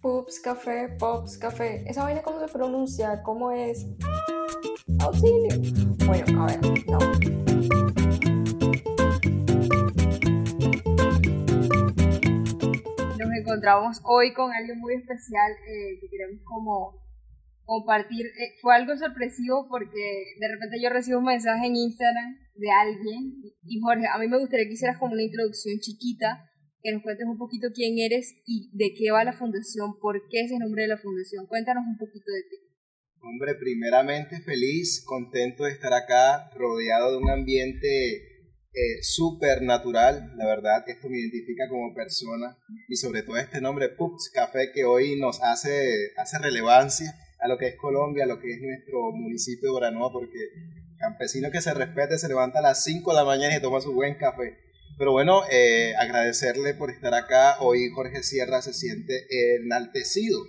Pups, café, pops, café. ¿Esa vaina cómo se pronuncia? ¿Cómo es? Auxilio. Bueno, a ver, no. Nos encontramos hoy con alguien muy especial eh, que queremos como compartir. Eh, fue algo sorpresivo porque de repente yo recibo un mensaje en Instagram de alguien y Jorge, a mí me gustaría que hicieras como una introducción chiquita que nos cuentes un poquito quién eres y de qué va la fundación, por qué es el nombre de la fundación. Cuéntanos un poquito de ti. Hombre, primeramente feliz, contento de estar acá, rodeado de un ambiente eh, súper natural. La verdad, esto me identifica como persona y sobre todo este nombre, Pups Café, que hoy nos hace, hace relevancia a lo que es Colombia, a lo que es nuestro municipio de Oranoa, porque campesino que se respete se levanta a las 5 de la mañana y toma su buen café. Pero bueno, eh, agradecerle por estar acá. Hoy Jorge Sierra se siente enaltecido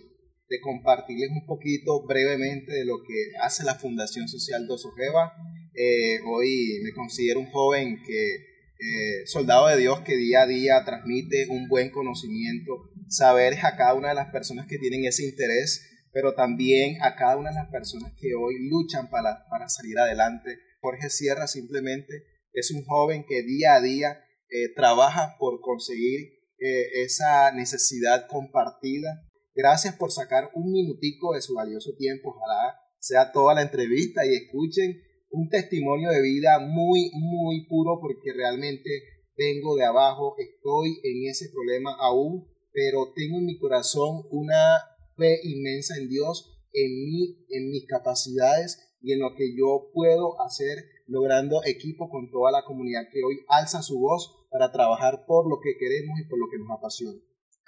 de compartirles un poquito brevemente de lo que hace la Fundación Social Dos Ojeva. Eh, hoy me considero un joven que, eh, soldado de Dios, que día a día transmite un buen conocimiento, saber a cada una de las personas que tienen ese interés, pero también a cada una de las personas que hoy luchan para, para salir adelante. Jorge Sierra simplemente es un joven que día a día eh, trabaja por conseguir eh, esa necesidad compartida. Gracias por sacar un minutico de su valioso tiempo. Ojalá sea toda la entrevista y escuchen un testimonio de vida muy, muy puro porque realmente vengo de abajo, estoy en ese problema aún, pero tengo en mi corazón una fe inmensa en Dios, en mí, en mis capacidades y en lo que yo puedo hacer logrando equipo con toda la comunidad que hoy alza su voz para trabajar por lo que queremos y por lo que nos apasiona.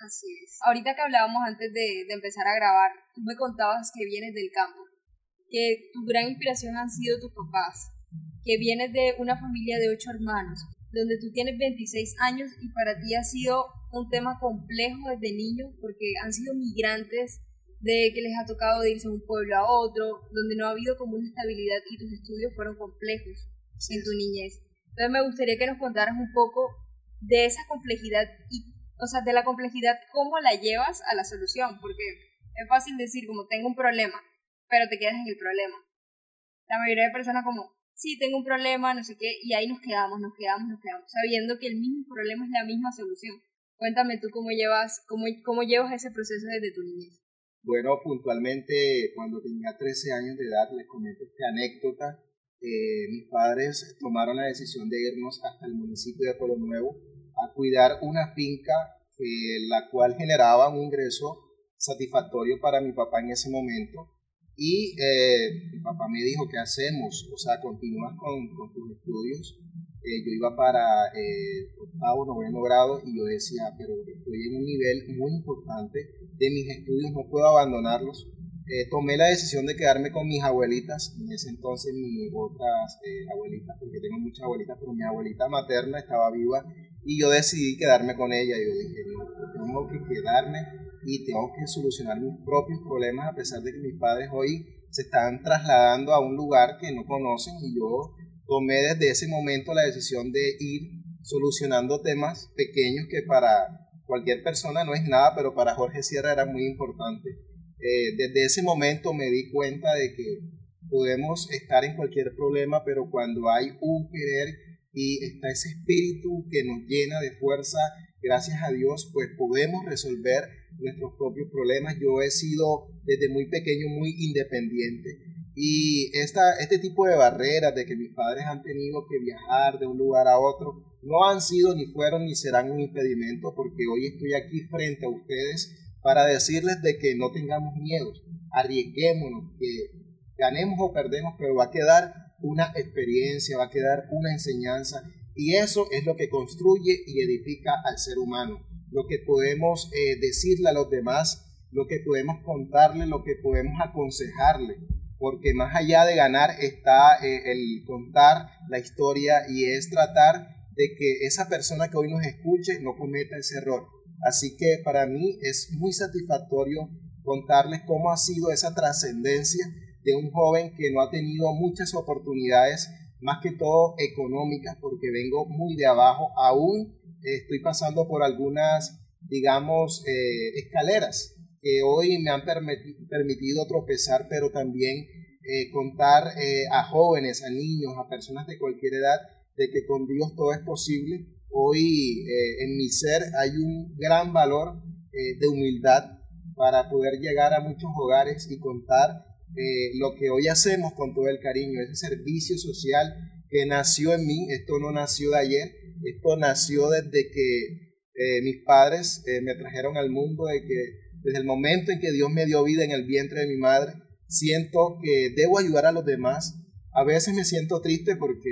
Así es. Ahorita que hablábamos antes de, de empezar a grabar, tú me contabas que vienes del campo, que tu gran inspiración han sido tus papás, que vienes de una familia de ocho hermanos, donde tú tienes 26 años y para ti ha sido un tema complejo desde niño porque han sido migrantes de que les ha tocado irse de un pueblo a otro, donde no ha habido como una estabilidad y tus estudios fueron complejos en tu niñez. Entonces me gustaría que nos contaras un poco de esa complejidad y, o sea, de la complejidad, cómo la llevas a la solución, porque es fácil decir como tengo un problema, pero te quedas en el problema. La mayoría de personas como, sí, tengo un problema, no sé qué, y ahí nos quedamos, nos quedamos, nos quedamos, sabiendo que el mismo problema es la misma solución. Cuéntame tú cómo llevas, cómo, cómo llevas ese proceso desde tu niñez. Bueno, puntualmente cuando tenía 13 años de edad, les comento esta anécdota eh, mis padres tomaron la decisión de irnos hasta el municipio de Pueblo Nuevo a cuidar una finca la cual generaba un ingreso satisfactorio para mi papá en ese momento. Y eh, mi papá me dijo, ¿qué hacemos? O sea, continúas con, tus estudios. Eh, yo iba para octavo, noveno grado y yo decía, pero estoy en un nivel muy importante de mis estudios, no puedo abandonarlos eh, tomé la decisión de quedarme con mis abuelitas, en ese entonces mis otras eh, abuelitas, porque tengo muchas abuelitas, pero mi abuelita materna estaba viva y yo decidí quedarme con ella. Yo dije, no, tengo que quedarme y tengo que solucionar mis propios problemas a pesar de que mis padres hoy se están trasladando a un lugar que no conocen y yo tomé desde ese momento la decisión de ir solucionando temas pequeños que para cualquier persona no es nada, pero para Jorge Sierra era muy importante eh, desde ese momento me di cuenta de que podemos estar en cualquier problema, pero cuando hay un querer y está ese espíritu que nos llena de fuerza, gracias a Dios, pues podemos resolver nuestros propios problemas. Yo he sido desde muy pequeño muy independiente y esta, este tipo de barreras de que mis padres han tenido que viajar de un lugar a otro no han sido ni fueron ni serán un impedimento porque hoy estoy aquí frente a ustedes para decirles de que no tengamos miedo, arriesguémonos, que ganemos o perdemos, pero va a quedar una experiencia, va a quedar una enseñanza. Y eso es lo que construye y edifica al ser humano, lo que podemos eh, decirle a los demás, lo que podemos contarle, lo que podemos aconsejarle, porque más allá de ganar está eh, el contar la historia y es tratar de que esa persona que hoy nos escuche no cometa ese error Así que para mí es muy satisfactorio contarles cómo ha sido esa trascendencia de un joven que no ha tenido muchas oportunidades, más que todo económicas, porque vengo muy de abajo. Aún estoy pasando por algunas digamos, eh, escaleras que hoy me han permitido tropezar, pero también eh, contar eh, a jóvenes, a niños, a personas de cualquier edad, de que con Dios todo es posible. Hoy en mi ser hay un gran valor de humildad para poder llegar a muchos hogares y contar lo que hoy hacemos con todo el cariño, ese servicio social que nació en mí, esto no nació de ayer, esto nació desde que eh, mis padres eh, me trajeron al mundo, de que desde el momento en que Dios me dio vida en el vientre de mi madre, siento que debo ayudar a los demás. A veces me siento triste porque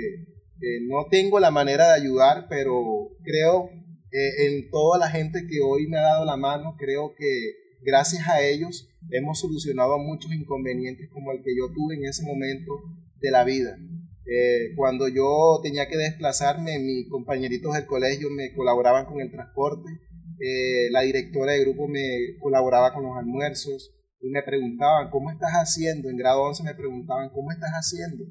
eh, no tengo la manera de ayudar, pero creo en toda la gente que hoy me ha dado la mano, creo que gracias a ellos hemos solucionado muchos inconvenientes como el que yo tuve en ese momento de la vida. Eh, cuando yo tenía que desplazarme, mis compañeritos del colegio me colaboraban con el transporte, eh, la directora de grupo me colaboraba con los almuerzos y me preguntaban, ¿cómo estás haciendo? En grado 11 me preguntaban, ¿cómo estás haciendo?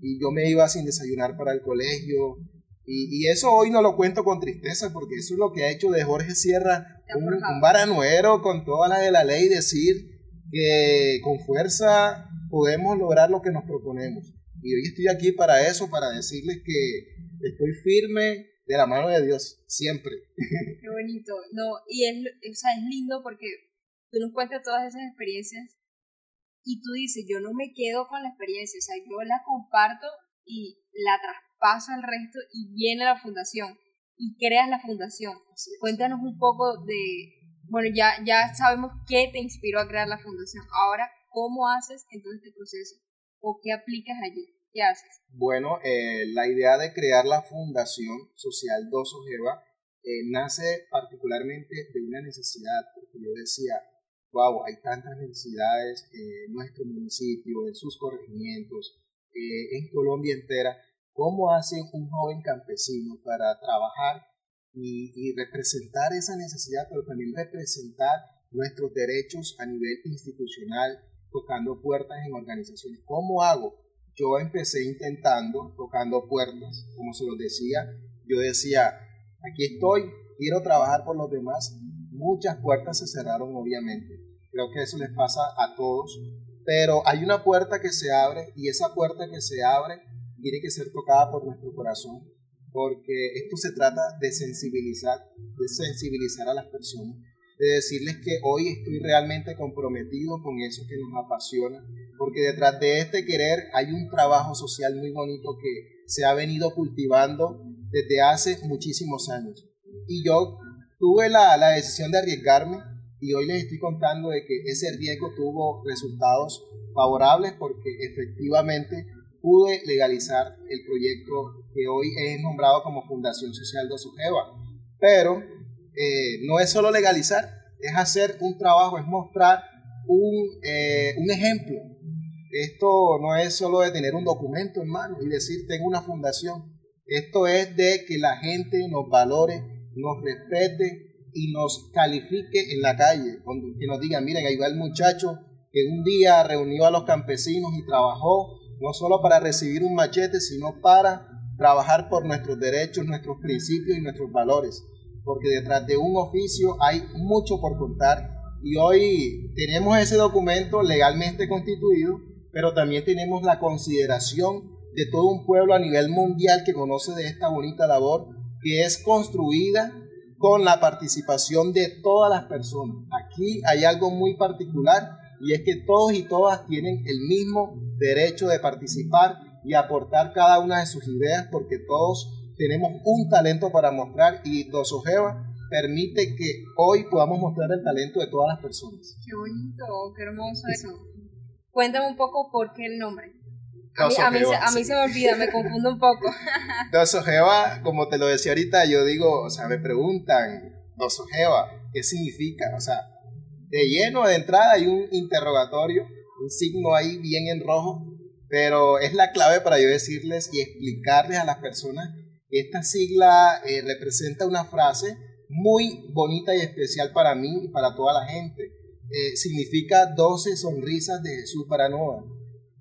Y yo me iba sin desayunar para el colegio. Y, eso hoy no lo cuento con tristeza porque eso es lo que ha hecho de Jorge Sierra un, un baranuero con toda la de la ley, decir que con fuerza podemos lograr lo que nos proponemos. Y hoy estoy aquí para eso, para decirles que estoy firme de la mano de Dios, siempre. Qué bonito. No, y es, o sea, es lindo porque tú nos cuentas todas esas experiencias y tú dices, yo no me quedo con la experiencia, o sea, yo la comparto y la traspaso al resto y viene la fundación y creas la fundación. Cuéntanos un poco de, bueno, ya, ya sabemos qué te inspiró a crear la fundación. Ahora, ¿cómo haces en todo este proceso? ¿O qué aplicas allí? ¿Qué haces? Bueno, eh, la idea de crear la Fundación Social Dos Ojeva eh, nace particularmente de una necesidad, porque yo decía, wow, hay tantas necesidades en nuestro municipio, en sus corregimientos, eh, en Colombia entera. ¿Cómo hace un joven campesino para trabajar y, representar esa necesidad, pero también representar nuestros derechos a nivel institucional, tocando puertas en organizaciones? ¿Cómo hago? yo empecé intentando, tocando puertas, como se los decía, yo decía, aquí estoy, quiero trabajar por los demás. Muchas puertas se cerraron, obviamente. Creo que eso les pasa a todos. Pero hay una puerta que se abre y esa puerta que se abre tiene que ser tocada por nuestro corazón, porque esto se trata de sensibilizar, de sensibilizar a las personas de decirles que hoy estoy realmente comprometido con eso que nos apasiona, porque detrás de este querer hay un trabajo social muy bonito que se ha venido cultivando desde hace muchísimos años. Y yo tuve la, la decisión de arriesgarme y hoy les estoy contando de que ese riesgo tuvo resultados favorables porque efectivamente pude legalizar el proyecto que hoy es nombrado como Fundación Social de Sujeva. Pero eh, no es solo legalizar, es hacer un trabajo, es mostrar un, eh, un ejemplo. Esto no es solo de tener un documento en mano y decir tengo una fundación. Esto es de que la gente nos valore, nos respete y nos califique en la calle. Que nos digan, miren, ahí va el muchacho que un día reunió a los campesinos y trabajó no solo para recibir un machete, sino para trabajar por nuestros derechos, nuestros principios y nuestros valores porque detrás de un oficio hay mucho por contar y hoy tenemos ese documento legalmente constituido, pero también tenemos la consideración de todo un pueblo a nivel mundial que conoce de esta bonita labor que es construida con la participación de todas las personas. Aquí hay algo muy particular y es que todos y todas tienen el mismo derecho de participar y aportar cada una de sus ideas porque todos tenemos un talento para mostrar y Dosojeva permite que hoy podamos mostrar el talento de todas las personas. Qué bonito, qué hermoso eso. Cuéntame un poco por qué el nombre. A mí, a, mí, se me olvida, me confundo un poco. Dosojeva, como te lo decía ahorita, yo digo, o sea, me preguntan, Dosojeva, ¿qué significa? O sea, de lleno de entrada hay un interrogatorio, un signo ahí bien en rojo, pero es la clave para yo decirles y explicarles a las personas esta sigla eh, representa una frase muy bonita y especial para mí y para toda la gente. Eh, significa 12 sonrisas de Jesús para Noah.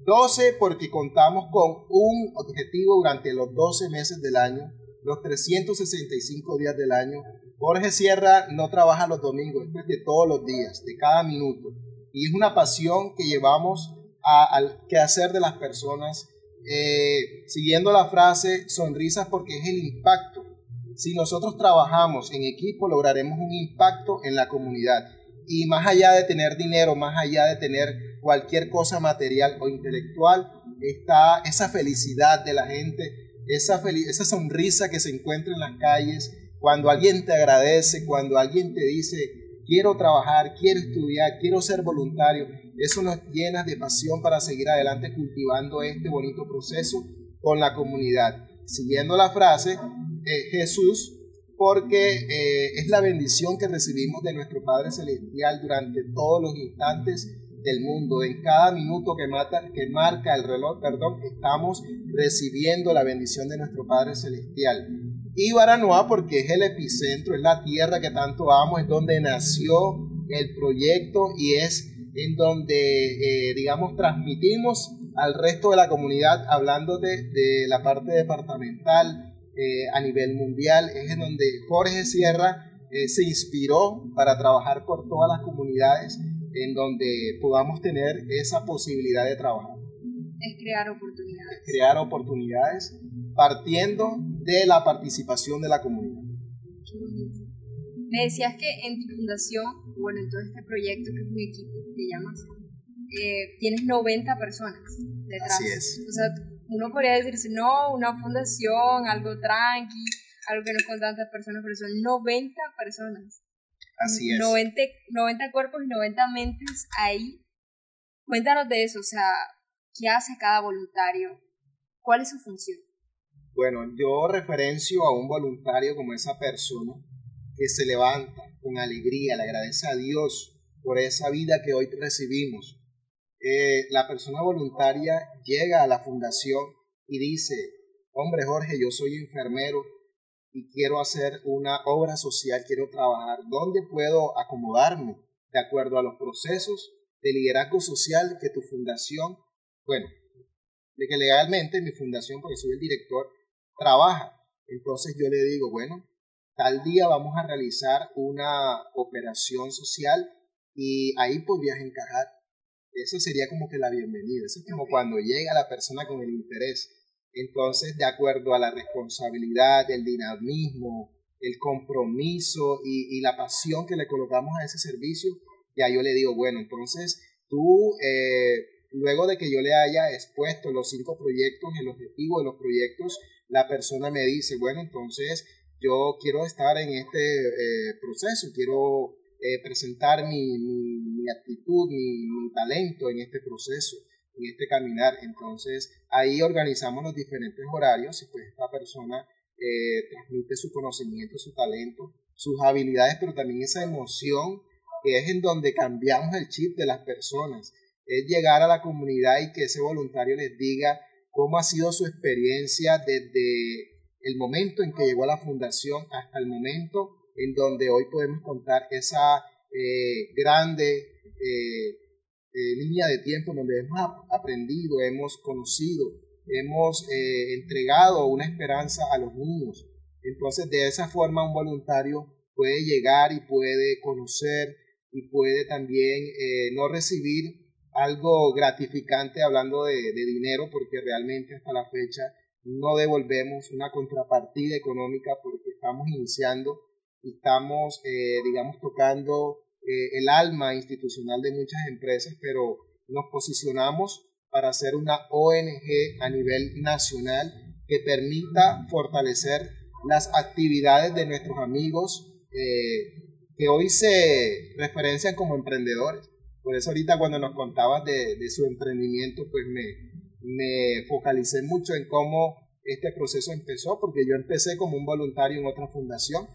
12 porque contamos con un objetivo durante los 12 meses del año, los 365 días del año, Jorge Sierra no trabaja los domingos, es de todos los días, de cada minuto. Y es una pasión que llevamos al quehacer de las personas, eh, siguiendo la frase sonrisas porque es el impacto. Si nosotros trabajamos en equipo, lograremos un impacto en la comunidad. Y más allá de tener dinero, más allá de tener cualquier cosa material o intelectual, está esa felicidad de la gente, esa, esa sonrisa que se encuentra en las calles, cuando alguien te agradece, cuando alguien te dice, quiero trabajar, quiero estudiar, quiero ser voluntario, eso nos llena de pasión para seguir adelante cultivando este bonito proceso con la comunidad. Siguiendo la frase, eh, Jesús, porque eh, es la bendición que recibimos de nuestro Padre Celestial durante todos los instantes del mundo. En cada minuto que, mata, que marca el reloj, perdón, estamos recibiendo la bendición de nuestro Padre Celestial. Y Baranoa porque es el epicentro, es la tierra que tanto amo, es donde nació el proyecto y es en donde, eh, digamos, transmitimos al resto de la comunidad, hablando de, la parte departamental eh, a nivel mundial, es en donde Jorge Sierra eh, se inspiró para trabajar por todas las comunidades en donde podamos tener esa posibilidad de trabajar. Es crear oportunidades. crear oportunidades partiendo de la participación de la comunidad. Me decías que en tu fundación, bueno, en todo este proyecto que es un equipo que llamas, eh, tienes 90 personas detrás. Así es. O sea, uno podría decirse, no, una fundación, algo tranqui, algo que no es con tantas personas, pero son 90 personas. Así es. 90, 90 cuerpos y 90 mentes ahí. Cuéntanos de eso, o sea, ¿qué hace cada voluntario? ¿Cuál es su función? Bueno, yo referencio a un voluntario como esa persona que se levanta con alegría, le agradece a Dios por esa vida que hoy recibimos. Eh, la persona voluntaria llega a la fundación y dice, hombre Jorge, yo soy enfermero y quiero hacer una obra social, quiero trabajar, ¿dónde puedo acomodarme de acuerdo a los procesos de liderazgo social que tu fundación, bueno, de que legalmente mi fundación, porque soy el director, trabaja. Entonces yo le digo, bueno, tal día vamos a realizar una operación social y ahí podrías encajar. Eso sería como que la bienvenida. Eso es como cuando llega la persona con el interés. Entonces, de acuerdo a la responsabilidad, el dinamismo, el compromiso y, la pasión que le colocamos a ese servicio, ya yo le digo, bueno, entonces tú, eh, luego de que yo le haya expuesto los cinco proyectos, el objetivo de los proyectos, la persona me dice, bueno, entonces yo quiero estar en este eh, proceso, quiero eh, presentar mi, mi, actitud, mi, mi, talento en este proceso, en este caminar. Entonces ahí organizamos los diferentes horarios y pues esta persona eh, transmite su conocimiento, su talento, sus habilidades, pero también esa emoción que es en donde cambiamos el chip de las personas. Es llegar a la comunidad y que ese voluntario les diga, cómo ha sido su experiencia desde el momento en que llegó a la fundación hasta el momento en donde hoy podemos contar esa eh, grande eh, eh, línea de tiempo donde hemos aprendido, hemos conocido, hemos entregado una esperanza a los niños. Entonces, de esa forma, un voluntario puede llegar y puede conocer y puede también no recibir algo gratificante hablando de, dinero, porque realmente hasta la fecha no devolvemos una contrapartida económica porque estamos iniciando y estamos, eh, digamos, tocando eh, el alma institucional de muchas empresas, pero nos posicionamos para hacer una ONG a nivel nacional que permita fortalecer las actividades de nuestros amigos eh, que hoy se referencian como emprendedores. Por eso ahorita cuando nos contabas de, de su emprendimiento, pues me, me focalicé mucho en cómo este proceso empezó, porque yo empecé como un voluntario en otra fundación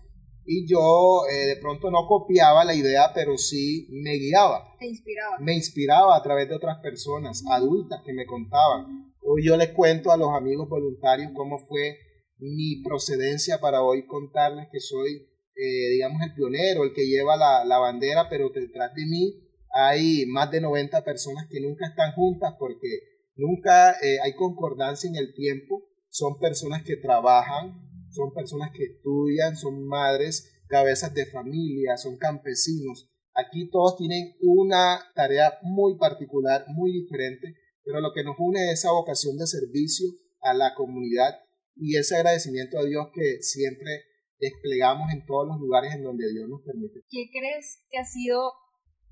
y yo eh, de pronto no copiaba la idea, pero sí me guiaba. Te inspiraba. Me inspiraba a través de otras personas, adultas que me contaban. Hoy yo les cuento a los amigos voluntarios cómo fue mi procedencia para hoy contarles que soy, eh, digamos, el pionero, el que lleva la, la bandera, pero detrás de mí hay más de 90 personas que nunca están juntas porque nunca eh, hay concordancia en el tiempo. Son personas que trabajan, son personas que estudian, son madres cabezas de familia, son campesinos. Aquí todos tienen una tarea muy particular, muy diferente, pero lo que nos une es esa vocación de servicio a la comunidad y ese agradecimiento a Dios que siempre desplegamos en todos los lugares en donde Dios nos permite. ¿Qué crees que ha sido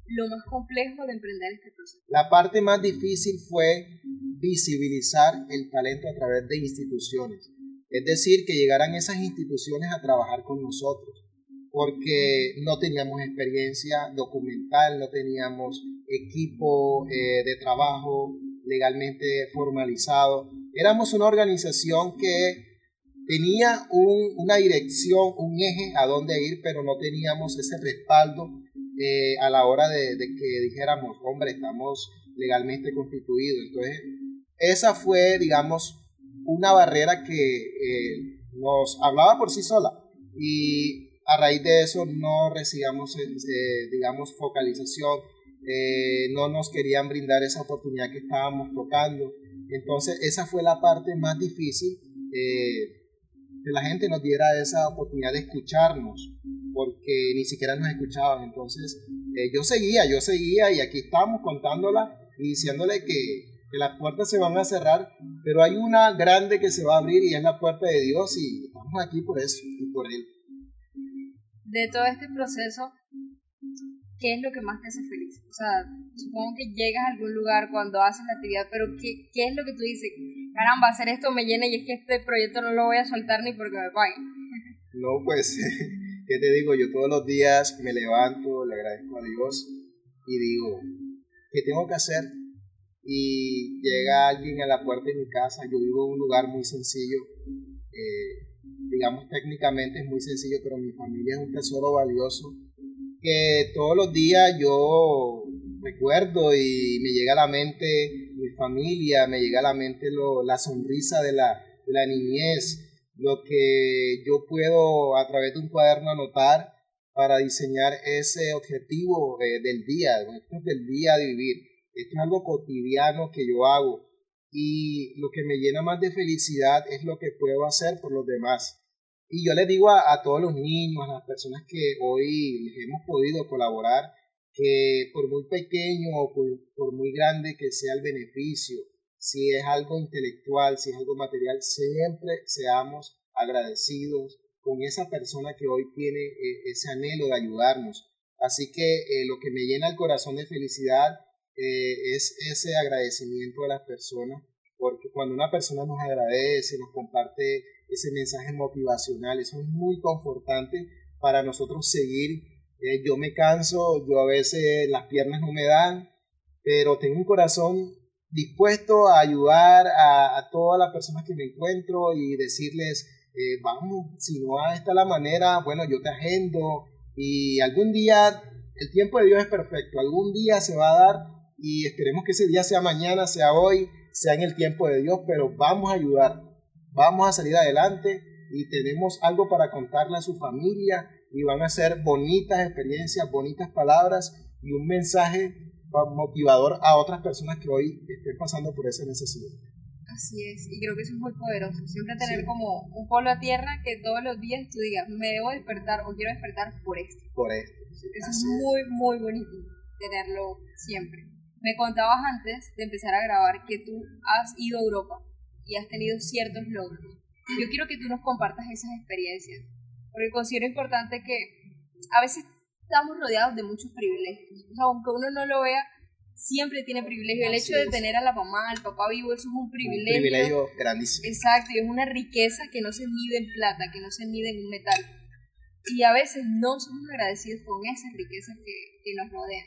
lo más complejo de emprender este proceso? La parte más difícil fue visibilizar el talento a través de instituciones, es decir, que llegaran esas instituciones a trabajar con nosotros, porque no teníamos experiencia documental, no teníamos equipo eh, de trabajo legalmente formalizado. Éramos una organización que tenía una dirección, un eje a dónde ir, pero no teníamos ese respaldo eh, a la hora de, que dijéramos, hombre, estamos legalmente constituidos. Entonces, esa fue, digamos, una barrera que eh, nos hablaba por sí sola y a raíz de eso no recibíamos, eh, digamos, focalización, no nos querían brindar esa oportunidad que estábamos tocando. Entonces, esa fue la parte más difícil que la gente nos diera esa oportunidad de escucharnos, porque ni siquiera nos escuchaban. Entonces, eh, yo seguía, yo seguía y aquí estamos contándola y diciéndole que, que, las puertas se van a cerrar, pero hay una grande que se va a abrir y es la puerta de Dios y estamos aquí por eso y por Él. De todo este proceso, ¿qué es lo que más te hace feliz? O sea, supongo que llegas a algún lugar cuando haces la actividad, pero ¿qué, qué es lo que tú dices? Caramba, hacer esto me llena y es que este proyecto no lo voy a soltar ni porque me paguen. No, pues, ¿qué te digo? Yo todos los días me levanto, le agradezco a Dios y digo, ¿qué tengo que hacer? Y llega alguien a la puerta de mi casa, yo vivo en un lugar muy sencillo, eh, digamos técnicamente es muy sencillo, pero mi familia es un tesoro valioso que todos los días yo recuerdo y me llega a la mente mi familia, me llega a la mente la sonrisa de la, niñez, lo que yo puedo a través de un cuaderno anotar para diseñar ese objetivo eh, del día, del día de vivir, esto es algo cotidiano que yo hago y lo que me llena más de felicidad es lo que puedo hacer por los demás. Y yo les digo a, todos los niños, a las personas que hoy les hemos podido colaborar, que por muy pequeño o por, muy grande que sea el beneficio, si es algo intelectual, si es algo material, siempre seamos agradecidos con esa persona que hoy tiene eh, ese anhelo de ayudarnos. Así que eh, lo que me llena el corazón de felicidad eh, es ese agradecimiento a las personas, porque cuando una persona nos agradece, nos comparte ese mensaje motivacional. Eso es muy confortante para nosotros seguir. Eh, yo me canso, yo a veces las piernas no me dan, pero tengo un corazón dispuesto a ayudar a, todas las personas que me encuentro y decirles, eh, vamos, si no está la manera, bueno, yo te agendo y algún día, el tiempo de Dios es perfecto, algún día se va a dar y esperemos que ese día sea mañana, sea hoy, sea en el tiempo de Dios, pero vamos a ayudar vamos a salir adelante y tenemos algo para contarle a su familia y van a ser bonitas experiencias, bonitas palabras y un mensaje motivador a otras personas que hoy estén pasando por esa necesidad. Así es, y creo que eso es muy poderoso. Siempre tener como un polo a tierra que todos los días tú digas, me debo despertar o quiero despertar por esto. Por esto. eso es muy, muy bonito tenerlo siempre. Me contabas antes de empezar a grabar que tú has ido a Europa y has tenido ciertos logros. Yo quiero que tú nos compartas esas experiencias, porque considero importante que a veces estamos rodeados de muchos privilegios. O sea, aunque uno no lo vea, siempre tiene privilegio. El hecho de tener a la mamá, al papá vivo, eso es un privilegio. Un privilegio grandísimo. Exacto, y es una riqueza que no se mide en plata, que no se mide en un metal. Y a veces no somos agradecidos con esas riquezas que, que nos rodean.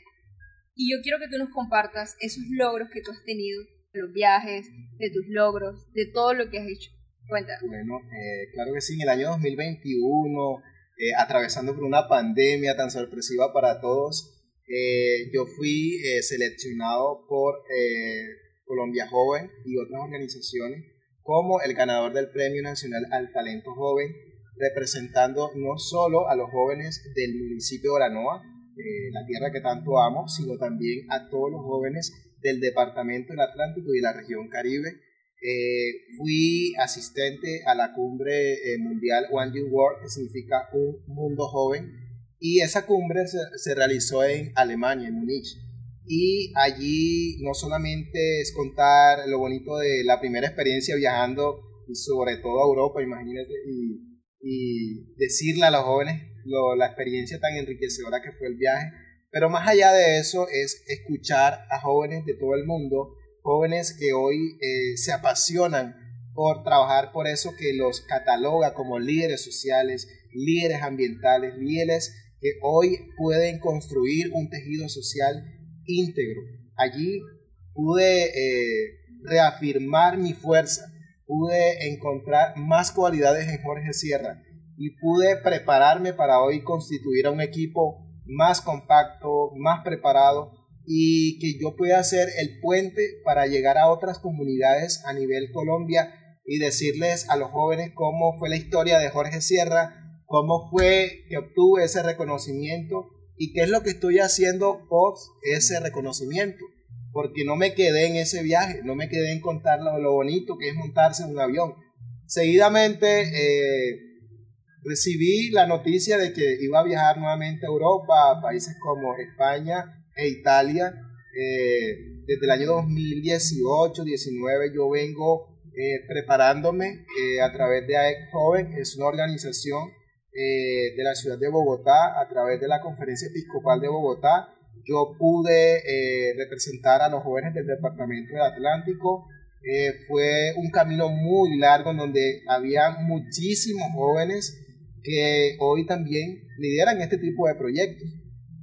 Y yo quiero que tú nos compartas esos logros que tú has tenido los viajes, de tus logros, de todo lo que has hecho. Cuéntanos. Bueno, eh, claro que sí, en el año 2021, eh, atravesando por una pandemia tan sorpresiva para todos, eh, yo fui seleccionado por Colombia Joven y otras organizaciones como el ganador del Premio Nacional al Talento Joven, representando no solo a los jóvenes del municipio de Oranoa, la tierra que tanto amo, sino también a todos los jóvenes del Departamento del Atlántico y la región Caribe. eh, fui asistente a la cumbre eh, mundial One New World, que significa un mundo joven, y esa cumbre se, se realizó en Alemania, en Múnich. Y allí no solamente es contar lo bonito de la primera experiencia viajando, sobre todo a Europa, imagínate, y, y decirle a los jóvenes lo, la experiencia tan enriquecedora que fue el viaje, pero más allá de eso es escuchar a jóvenes de todo el mundo jóvenes que hoy eh, se apasionan por trabajar por eso que los cataloga como líderes sociales, líderes ambientales, líderes que hoy pueden construir un tejido social íntegro. Allí pude eh, reafirmar mi fuerza, pude encontrar más cualidades en Jorge Sierra y pude prepararme para hoy constituir a un equipo más compacto, más preparado y que yo pueda ser el puente para llegar a otras comunidades a nivel Colombia y decirles a los jóvenes cómo fue la historia de Jorge Sierra, cómo fue que obtuve ese reconocimiento y qué es lo que estoy haciendo post ese reconocimiento. Porque no me quedé en ese viaje, no me quedé en contar lo, bonito que es montarse en un avión. Seguidamente eh, recibí la noticia de que iba a viajar nuevamente a Europa, a países como España, e Italia. Eh, desde el año 2018-19 yo vengo eh, preparándome eh, a través de AEC Joven, es una organización de la ciudad de Bogotá, a través de la Conferencia Episcopal de Bogotá. Yo pude representar a los jóvenes del Departamento del Atlántico. fue un camino muy largo en donde había muchísimos jóvenes que hoy también lideran este tipo de proyectos.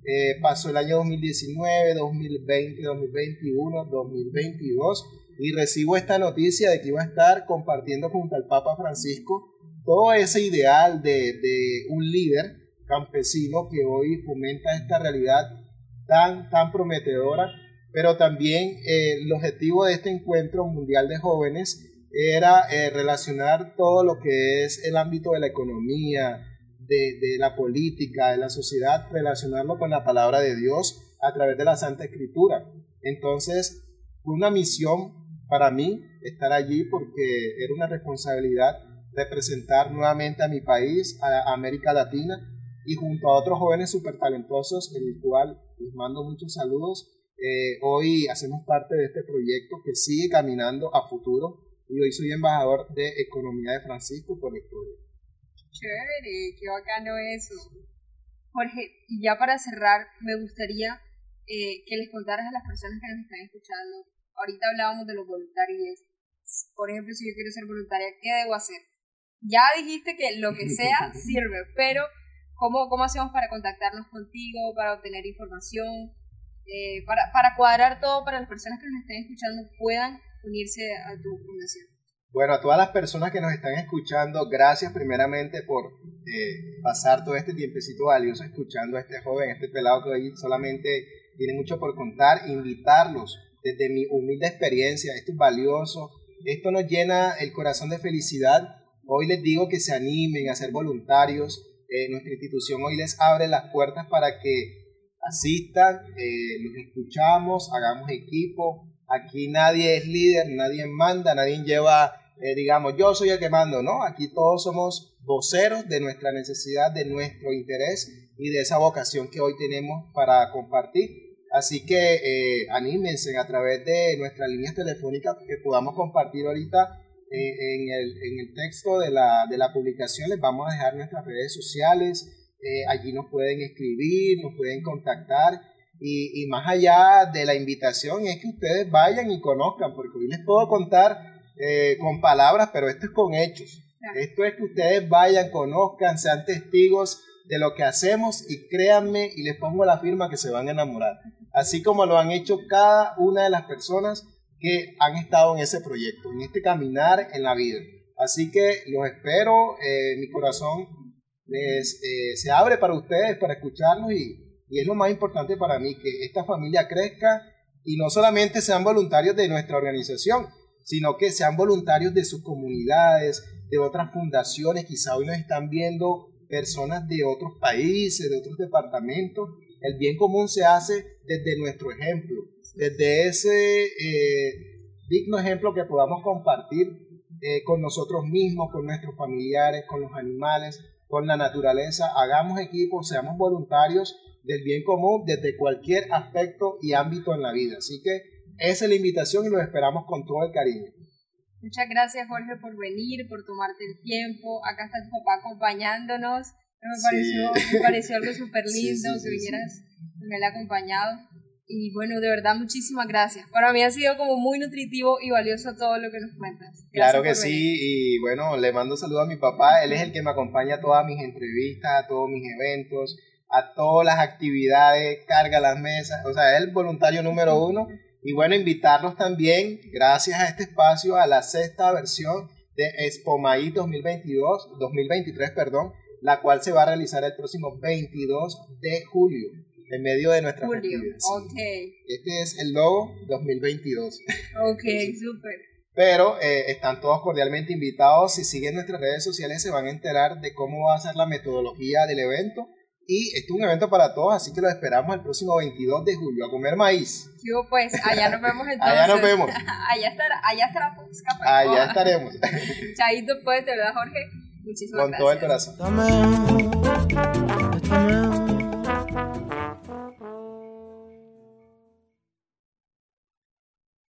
Eh, pasó el año 2019, 2020, 2021, 2022 y recibo esta noticia de que iba a estar compartiendo junto al Papa Francisco todo ese ideal de, de un líder campesino que hoy fomenta esta realidad tan, tan prometedora, pero también eh, el objetivo de este encuentro mundial de jóvenes era eh, relacionar todo lo que es el ámbito de la economía, de, la política, de la sociedad, relacionarlo con la palabra de Dios a través de la Santa Escritura. Entonces, fue una misión para mí estar allí porque era una responsabilidad representar nuevamente a mi país, a América Latina, y junto a otros jóvenes súper talentosos, en el cual les mando muchos saludos. Eh, hoy hacemos parte de este proyecto que sigue caminando a futuro y hoy soy embajador de Economía de Francisco por historia. Chévere, qué bacano eso. Jorge, y ya para cerrar, me gustaría eh, que les contaras a las personas que nos están escuchando. Ahorita hablábamos de los voluntarios. Por ejemplo, si yo quiero ser voluntaria, ¿qué debo hacer? Ya dijiste que lo que sea sirve, pero ¿cómo, cómo hacemos para contactarnos contigo, para obtener información, eh, para, para cuadrar todo para las personas que nos estén escuchando puedan unirse a tu fundación? Bueno, a todas las personas que nos están escuchando, gracias primeramente por eh, pasar todo este tiempecito valioso escuchando a este joven, este pelado que hoy solamente tiene mucho por contar, invitarlos desde mi humilde experiencia, esto es valioso, esto nos llena el corazón de felicidad. Hoy les digo que se animen a ser voluntarios, eh, nuestra institución hoy les abre las puertas para que asistan, eh, los escuchamos, hagamos equipo, Aquí nadie es líder, nadie manda, nadie lleva, eh, digamos, yo soy el que mando, ¿no? Aquí todos somos voceros de nuestra necesidad, de nuestro interés y de esa vocación que hoy tenemos para compartir. Así que eh, anímense a través de nuestras líneas telefónicas que podamos compartir ahorita en, el, en, el, texto de la, de la, publicación. Les vamos a dejar nuestras redes sociales. allí nos pueden escribir, nos pueden contactar y, y, más allá de la invitación es que ustedes vayan y conozcan, porque hoy les puedo contar eh, con palabras, pero esto es con hechos. Esto es que ustedes vayan, conozcan, sean testigos de lo que hacemos y créanme y les pongo la firma que se van a enamorar. Así como lo han hecho cada una de las personas que han estado en ese proyecto, en este caminar en la vida. Así que los espero, eh, mi corazón les, eh, se abre para ustedes, para escucharnos y, y es lo más importante para mí, que esta familia crezca y no solamente sean voluntarios de nuestra organización, sino que sean voluntarios de sus comunidades, de otras fundaciones, quizá hoy nos están viendo personas de otros países, de otros departamentos. El bien común se hace desde nuestro ejemplo, desde ese, eh, digno ejemplo que podamos compartir eh, con nosotros mismos, con nuestros familiares, con los animales, con la naturaleza. Hagamos equipo, seamos voluntarios del bien común desde cualquier aspecto y ámbito en la vida. Así que esa es la invitación y los esperamos con todo el cariño. Muchas gracias Jorge por venir, por tomarte el tiempo. Acá está tu papá acompañándonos. Me pareció, me pareció algo súper lindo que vinieras, me ha acompañado. Y bueno, de verdad, muchísimas gracias. Para mí ha sido como muy nutritivo y valioso todo lo que nos cuentas. claro que sí, y bueno, le mando saludos a mi papá. Él es el que me acompaña a todas mis entrevistas, a todos mis eventos, a todas las actividades, carga las mesas. O sea, es el voluntario número uno. Y bueno, invitarlos también, gracias a este espacio, a la sexta versión de Expo Maíz 2022, 2023, perdón, la cual se va a realizar el próximo 22 de julio en medio de nuestra Julio, ok. Este es el logo 2022. Ok, súper. Pero eh, están todos cordialmente invitados. Si siguen nuestras redes sociales se van a enterar de cómo va a ser la metodología del evento. Y este es un evento para todos, así que lo esperamos el próximo 22 de julio a comer maíz. Yo pues, allá nos vemos entonces. allá nos vemos. allá estará, allá estará Allá estaremos. Chaito pues, de verdad Jorge. Muchísimas Con gracias. todo el corazón.